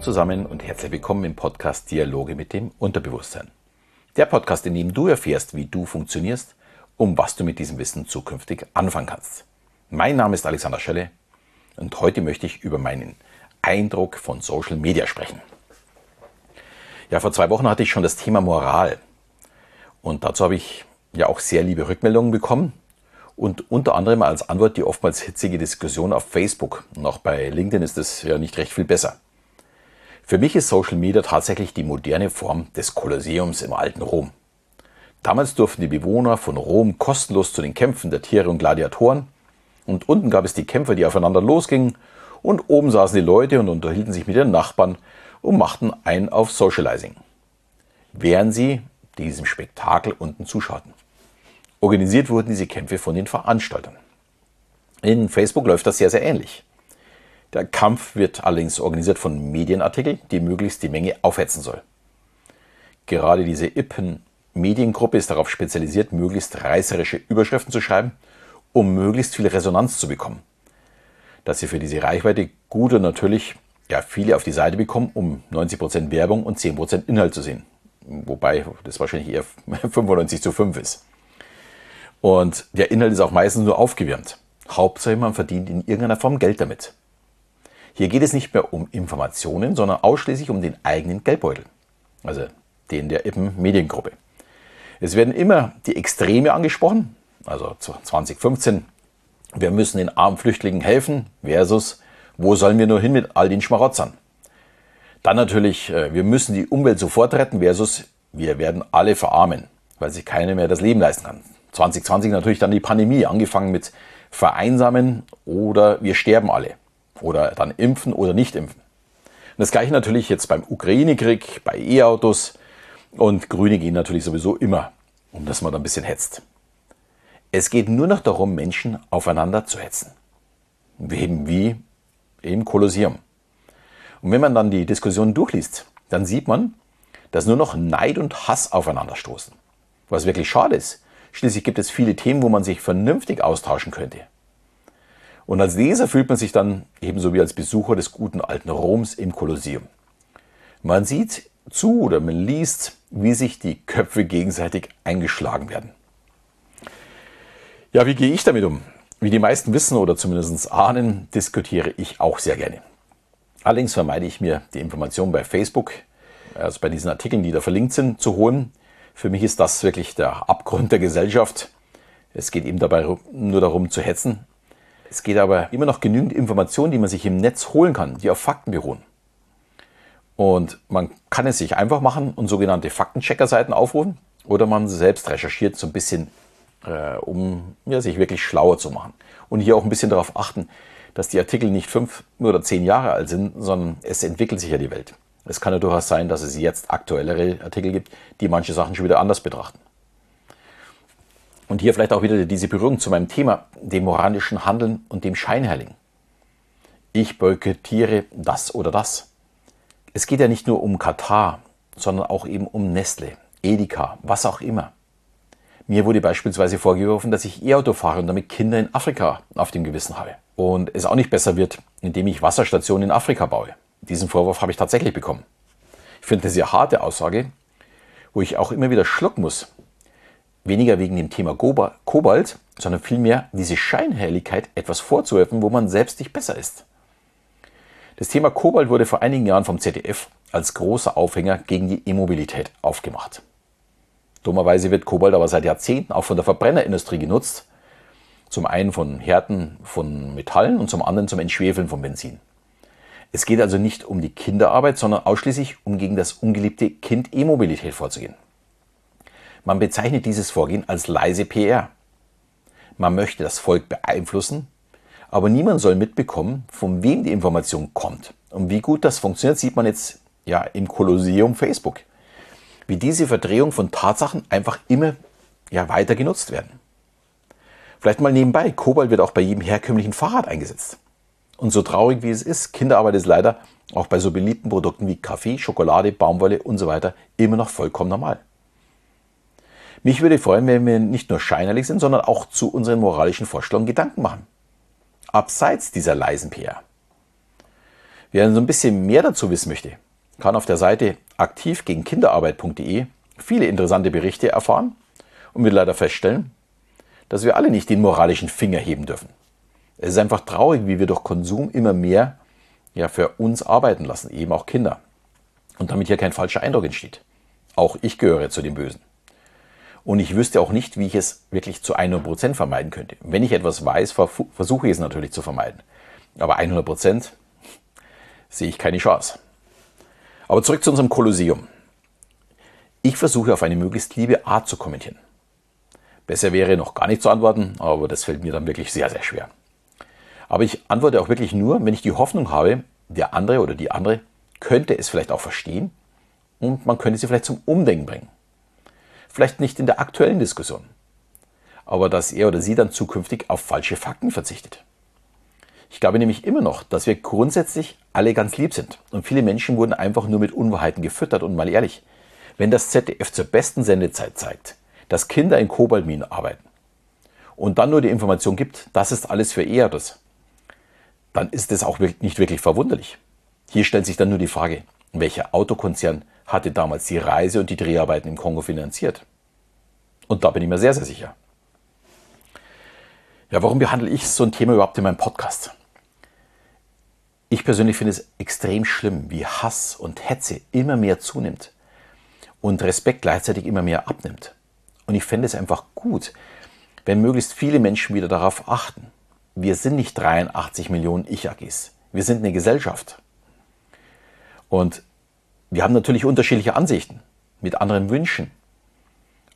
zusammen und herzlich willkommen im Podcast Dialoge mit dem Unterbewusstsein. Der Podcast, in dem du erfährst, wie du funktionierst, um was du mit diesem Wissen zukünftig anfangen kannst. Mein Name ist Alexander Schelle und heute möchte ich über meinen Eindruck von Social Media sprechen. Ja, vor zwei Wochen hatte ich schon das Thema Moral und dazu habe ich ja auch sehr liebe Rückmeldungen bekommen und unter anderem als Antwort die oftmals hitzige Diskussion auf Facebook. Und auch bei LinkedIn ist es ja nicht recht viel besser. Für mich ist Social Media tatsächlich die moderne Form des Kolosseums im alten Rom. Damals durften die Bewohner von Rom kostenlos zu den Kämpfen der Tiere und Gladiatoren. Und unten gab es die Kämpfer, die aufeinander losgingen. Und oben saßen die Leute und unterhielten sich mit ihren Nachbarn und machten ein auf Socializing. Während sie diesem Spektakel unten zuschauten. Organisiert wurden diese Kämpfe von den Veranstaltern. In Facebook läuft das sehr, sehr ähnlich. Der Kampf wird allerdings organisiert von Medienartikeln, die möglichst die Menge aufhetzen soll. Gerade diese Ippen Mediengruppe ist darauf spezialisiert, möglichst reißerische Überschriften zu schreiben, um möglichst viel Resonanz zu bekommen. Dass sie für diese Reichweite gut und natürlich ja, viele auf die Seite bekommen, um 90% Werbung und 10% Inhalt zu sehen. Wobei das wahrscheinlich eher 95 zu 5 ist. Und der Inhalt ist auch meistens nur aufgewärmt. Hauptsache, man verdient in irgendeiner Form Geld damit. Hier geht es nicht mehr um Informationen, sondern ausschließlich um den eigenen Geldbeutel. Also den der Ippen Mediengruppe. Es werden immer die Extreme angesprochen, also 2015, wir müssen den armen Flüchtlingen helfen, versus wo sollen wir nur hin mit all den Schmarotzern. Dann natürlich, äh, wir müssen die Umwelt sofort retten, versus wir werden alle verarmen, weil sich keiner mehr das Leben leisten kann. 2020 natürlich dann die Pandemie, angefangen mit Vereinsamen oder wir sterben alle. Oder dann impfen oder nicht impfen. Und das gleiche natürlich jetzt beim Ukraine-Krieg, bei E-Autos. Und Grüne gehen natürlich sowieso immer, um dass man da ein bisschen hetzt. Es geht nur noch darum, Menschen aufeinander zu hetzen. Eben wie im Kolosseum. Und wenn man dann die Diskussion durchliest, dann sieht man, dass nur noch Neid und Hass aufeinander stoßen. Was wirklich schade ist, Schließlich gibt es viele Themen, wo man sich vernünftig austauschen könnte. Und als Leser fühlt man sich dann ebenso wie als Besucher des guten alten Roms im Kolosseum. Man sieht zu oder man liest, wie sich die Köpfe gegenseitig eingeschlagen werden. Ja, wie gehe ich damit um? Wie die meisten wissen oder zumindest ahnen, diskutiere ich auch sehr gerne. Allerdings vermeide ich mir die Informationen bei Facebook, also bei diesen Artikeln, die da verlinkt sind, zu holen, für mich ist das wirklich der Abgrund der Gesellschaft. Es geht eben dabei nur darum zu hetzen. Es geht aber immer noch genügend Informationen, die man sich im Netz holen kann, die auf Fakten beruhen. Und man kann es sich einfach machen und sogenannte Faktenchecker-Seiten aufrufen oder man selbst recherchiert so ein bisschen, äh, um ja, sich wirklich schlauer zu machen. Und hier auch ein bisschen darauf achten, dass die Artikel nicht fünf oder zehn Jahre alt sind, sondern es entwickelt sich ja die Welt. Es kann ja durchaus sein, dass es jetzt aktuellere Artikel gibt, die manche Sachen schon wieder anders betrachten. Und hier vielleicht auch wieder diese Berührung zu meinem Thema, dem moralischen Handeln und dem Scheinheiligen. Ich boykottiere das oder das. Es geht ja nicht nur um Katar, sondern auch eben um Nestle, Edeka, was auch immer. Mir wurde beispielsweise vorgeworfen, dass ich E-Auto fahre und damit Kinder in Afrika auf dem Gewissen habe. Und es auch nicht besser wird, indem ich Wasserstationen in Afrika baue. Diesen Vorwurf habe ich tatsächlich bekommen. Ich finde eine sehr harte Aussage, wo ich auch immer wieder schlucken muss. Weniger wegen dem Thema Kobalt, sondern vielmehr diese Scheinhelligkeit, etwas vorzuwerfen, wo man selbst nicht besser ist. Das Thema Kobalt wurde vor einigen Jahren vom ZDF als großer Aufhänger gegen die E-Mobilität aufgemacht. Dummerweise wird Kobalt aber seit Jahrzehnten auch von der Verbrennerindustrie genutzt. Zum einen von Härten von Metallen und zum anderen zum Entschwefeln von Benzin. Es geht also nicht um die Kinderarbeit, sondern ausschließlich um gegen das ungeliebte Kind E-Mobilität vorzugehen. Man bezeichnet dieses Vorgehen als leise PR. Man möchte das Volk beeinflussen, aber niemand soll mitbekommen, von wem die Information kommt. Und wie gut das funktioniert, sieht man jetzt ja im Kolosseum Facebook. Wie diese Verdrehung von Tatsachen einfach immer ja, weiter genutzt werden. Vielleicht mal nebenbei, Kobalt wird auch bei jedem herkömmlichen Fahrrad eingesetzt. Und so traurig wie es ist, Kinderarbeit ist leider auch bei so beliebten Produkten wie Kaffee, Schokolade, Baumwolle und so weiter immer noch vollkommen normal. Mich würde freuen, wenn wir nicht nur scheinerlich sind, sondern auch zu unseren moralischen Vorstellungen Gedanken machen. Abseits dieser leisen PR. Wer so ein bisschen mehr dazu wissen möchte, kann auf der Seite aktivgegenkinderarbeit.de viele interessante Berichte erfahren und wird leider feststellen, dass wir alle nicht den moralischen Finger heben dürfen. Es ist einfach traurig, wie wir durch Konsum immer mehr ja, für uns arbeiten lassen, eben auch Kinder. Und damit hier kein falscher Eindruck entsteht. Auch ich gehöre zu den Bösen. Und ich wüsste auch nicht, wie ich es wirklich zu 100% vermeiden könnte. Wenn ich etwas weiß, versuche ich es natürlich zu vermeiden. Aber 100% sehe ich keine Chance. Aber zurück zu unserem Kolosseum. Ich versuche auf eine möglichst liebe Art zu kommentieren. Besser wäre noch gar nicht zu antworten, aber das fällt mir dann wirklich sehr, sehr schwer. Aber ich antworte auch wirklich nur, wenn ich die Hoffnung habe, der andere oder die andere könnte es vielleicht auch verstehen und man könnte sie vielleicht zum Umdenken bringen. Vielleicht nicht in der aktuellen Diskussion, aber dass er oder sie dann zukünftig auf falsche Fakten verzichtet. Ich glaube nämlich immer noch, dass wir grundsätzlich alle ganz lieb sind und viele Menschen wurden einfach nur mit Unwahrheiten gefüttert und mal ehrlich, wenn das ZDF zur besten Sendezeit zeigt, dass Kinder in Kobaltminen arbeiten und dann nur die Information gibt, das ist alles für Eheres, dann ist es auch nicht wirklich verwunderlich. Hier stellt sich dann nur die Frage, welcher Autokonzern hatte damals die Reise und die Dreharbeiten im Kongo finanziert? Und da bin ich mir sehr, sehr sicher. Ja, warum behandle ich so ein Thema überhaupt in meinem Podcast? Ich persönlich finde es extrem schlimm, wie Hass und Hetze immer mehr zunimmt und Respekt gleichzeitig immer mehr abnimmt. Und ich fände es einfach gut, wenn möglichst viele Menschen wieder darauf achten. Wir sind nicht 83 Millionen Ich-AGs. Wir sind eine Gesellschaft. Und wir haben natürlich unterschiedliche Ansichten mit anderen Wünschen.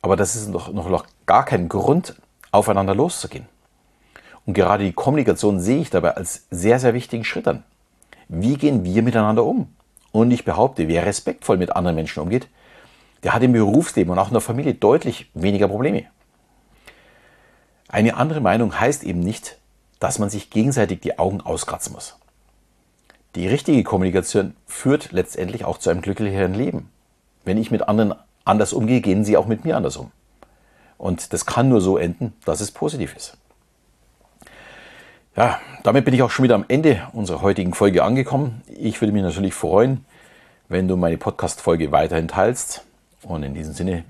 Aber das ist noch, noch, noch gar kein Grund, aufeinander loszugehen. Und gerade die Kommunikation sehe ich dabei als sehr, sehr wichtigen Schritt an. Wie gehen wir miteinander um? Und ich behaupte, wer respektvoll mit anderen Menschen umgeht, der hat im Berufsleben und auch in der Familie deutlich weniger Probleme. Eine andere Meinung heißt eben nicht, dass man sich gegenseitig die Augen auskratzen muss. Die richtige Kommunikation führt letztendlich auch zu einem glücklicheren Leben. Wenn ich mit anderen anders umgehe, gehen sie auch mit mir anders um. Und das kann nur so enden, dass es positiv ist. Ja, damit bin ich auch schon wieder am Ende unserer heutigen Folge angekommen. Ich würde mich natürlich freuen, wenn du meine Podcast-Folge weiterhin teilst. Und in diesem Sinne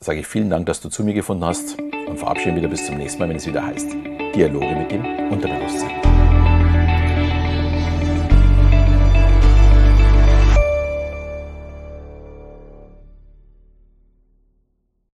sage ich vielen Dank, dass du zu mir gefunden hast und verabschiede mich wieder bis zum nächsten Mal, wenn es wieder heißt Dialoge mit dem Unterbewusstsein.